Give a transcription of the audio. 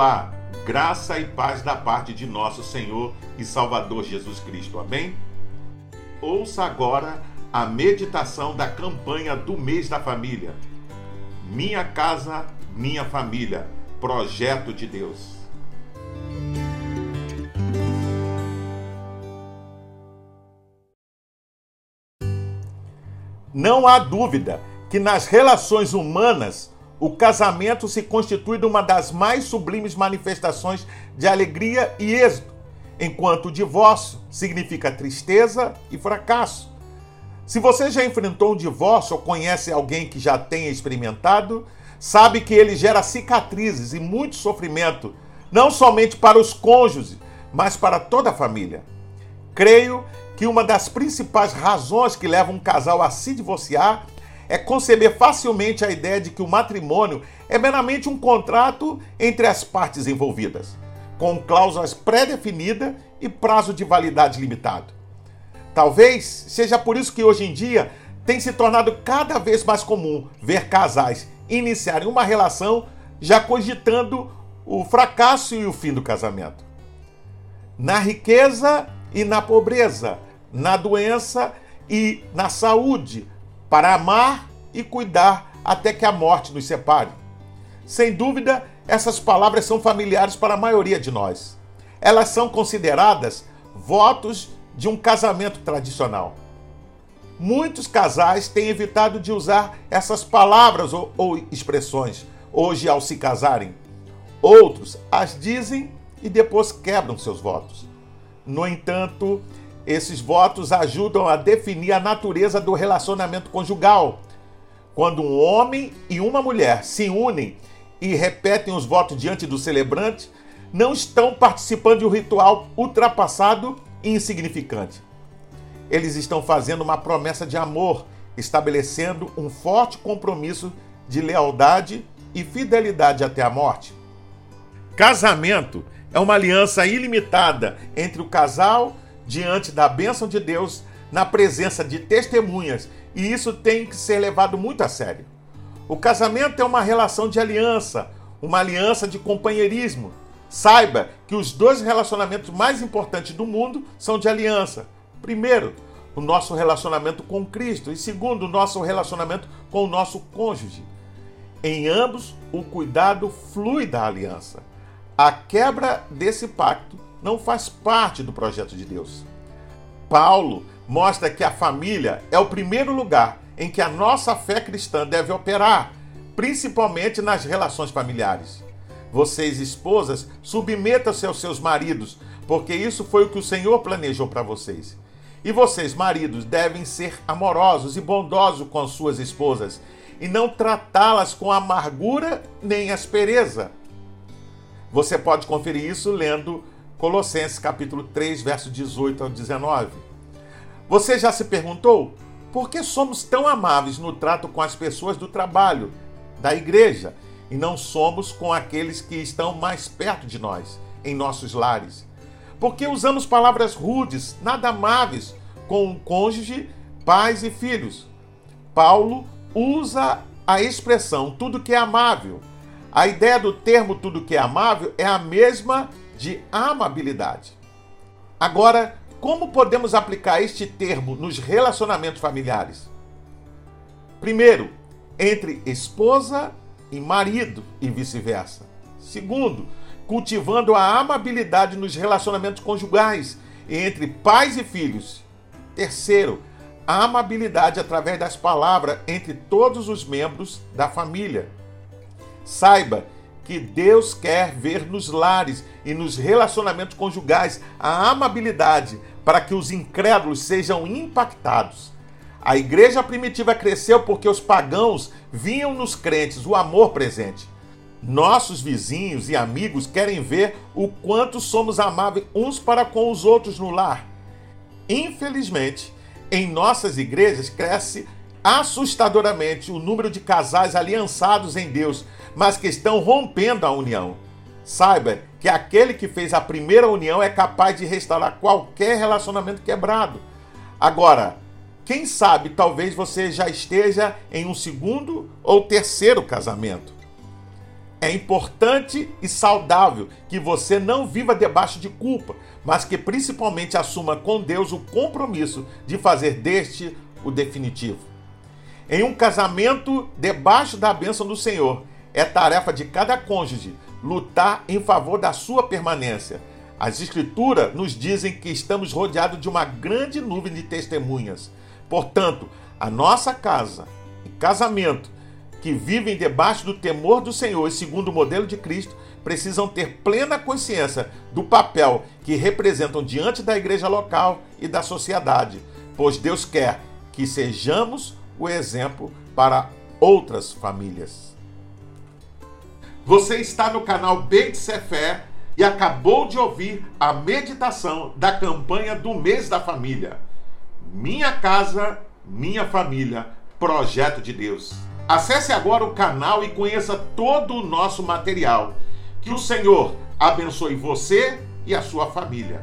Olá, graça e paz da parte de nosso Senhor e Salvador Jesus Cristo. Amém? Ouça agora a meditação da campanha do mês da família. Minha casa, minha família. Projeto de Deus. Não há dúvida que nas relações humanas o casamento se constitui de uma das mais sublimes manifestações de alegria e êxito, enquanto o divórcio significa tristeza e fracasso. Se você já enfrentou um divórcio ou conhece alguém que já tenha experimentado, sabe que ele gera cicatrizes e muito sofrimento, não somente para os cônjuges, mas para toda a família. Creio que uma das principais razões que levam um casal a se divorciar é conceber facilmente a ideia de que o matrimônio é meramente um contrato entre as partes envolvidas, com cláusulas pré-definidas e prazo de validade limitado. Talvez seja por isso que hoje em dia tem se tornado cada vez mais comum ver casais iniciarem uma relação já cogitando o fracasso e o fim do casamento. Na riqueza e na pobreza, na doença e na saúde, para amar e cuidar até que a morte nos separe. Sem dúvida, essas palavras são familiares para a maioria de nós. Elas são consideradas votos de um casamento tradicional. Muitos casais têm evitado de usar essas palavras ou, ou expressões hoje ao se casarem. Outros as dizem e depois quebram seus votos. No entanto, esses votos ajudam a definir a natureza do relacionamento conjugal. Quando um homem e uma mulher se unem e repetem os votos diante do celebrante, não estão participando de um ritual ultrapassado e insignificante. Eles estão fazendo uma promessa de amor, estabelecendo um forte compromisso de lealdade e fidelidade até a morte. Casamento é uma aliança ilimitada entre o casal diante da bênção de Deus na presença de testemunhas, e isso tem que ser levado muito a sério. O casamento é uma relação de aliança, uma aliança de companheirismo. Saiba que os dois relacionamentos mais importantes do mundo são de aliança. Primeiro, o nosso relacionamento com Cristo, e segundo, o nosso relacionamento com o nosso cônjuge. Em ambos, o cuidado flui da aliança. A quebra desse pacto não faz parte do projeto de Deus. Paulo mostra que a família é o primeiro lugar em que a nossa fé cristã deve operar, principalmente nas relações familiares. Vocês, esposas, submetam-se aos seus maridos, porque isso foi o que o Senhor planejou para vocês. E vocês, maridos, devem ser amorosos e bondosos com suas esposas, e não tratá-las com amargura nem aspereza. Você pode conferir isso lendo Colossenses capítulo 3, verso 18 ao 19. Você já se perguntou por que somos tão amáveis no trato com as pessoas do trabalho, da igreja, e não somos com aqueles que estão mais perto de nós, em nossos lares? Por que usamos palavras rudes, nada amáveis, com o cônjuge, pais e filhos? Paulo usa a expressão tudo que é amável. A ideia do termo tudo que é amável é a mesma de amabilidade. Agora, como podemos aplicar este termo nos relacionamentos familiares? Primeiro, entre esposa e marido e vice-versa. Segundo, cultivando a amabilidade nos relacionamentos conjugais entre pais e filhos. Terceiro, a amabilidade através das palavras entre todos os membros da família. Saiba que Deus quer ver nos lares e nos relacionamentos conjugais a amabilidade para que os incrédulos sejam impactados. A igreja primitiva cresceu porque os pagãos viam nos crentes o amor presente. Nossos vizinhos e amigos querem ver o quanto somos amáveis uns para com os outros no lar. Infelizmente, em nossas igrejas cresce assustadoramente o número de casais aliançados em Deus mas que estão rompendo a união. Saiba que aquele que fez a primeira união é capaz de restaurar qualquer relacionamento quebrado. Agora, quem sabe talvez você já esteja em um segundo ou terceiro casamento. É importante e saudável que você não viva debaixo de culpa, mas que principalmente assuma com Deus o compromisso de fazer deste o definitivo. Em um casamento debaixo da bênção do Senhor, é tarefa de cada cônjuge lutar em favor da sua permanência. As Escrituras nos dizem que estamos rodeados de uma grande nuvem de testemunhas. Portanto, a nossa casa e casamento que vivem debaixo do temor do Senhor e segundo o modelo de Cristo precisam ter plena consciência do papel que representam diante da igreja local e da sociedade, pois Deus quer que sejamos o exemplo para outras famílias. Você está no canal Beit Fé e acabou de ouvir a meditação da campanha do mês da família. Minha casa, minha família, projeto de Deus. Acesse agora o canal e conheça todo o nosso material. Que o Senhor abençoe você e a sua família.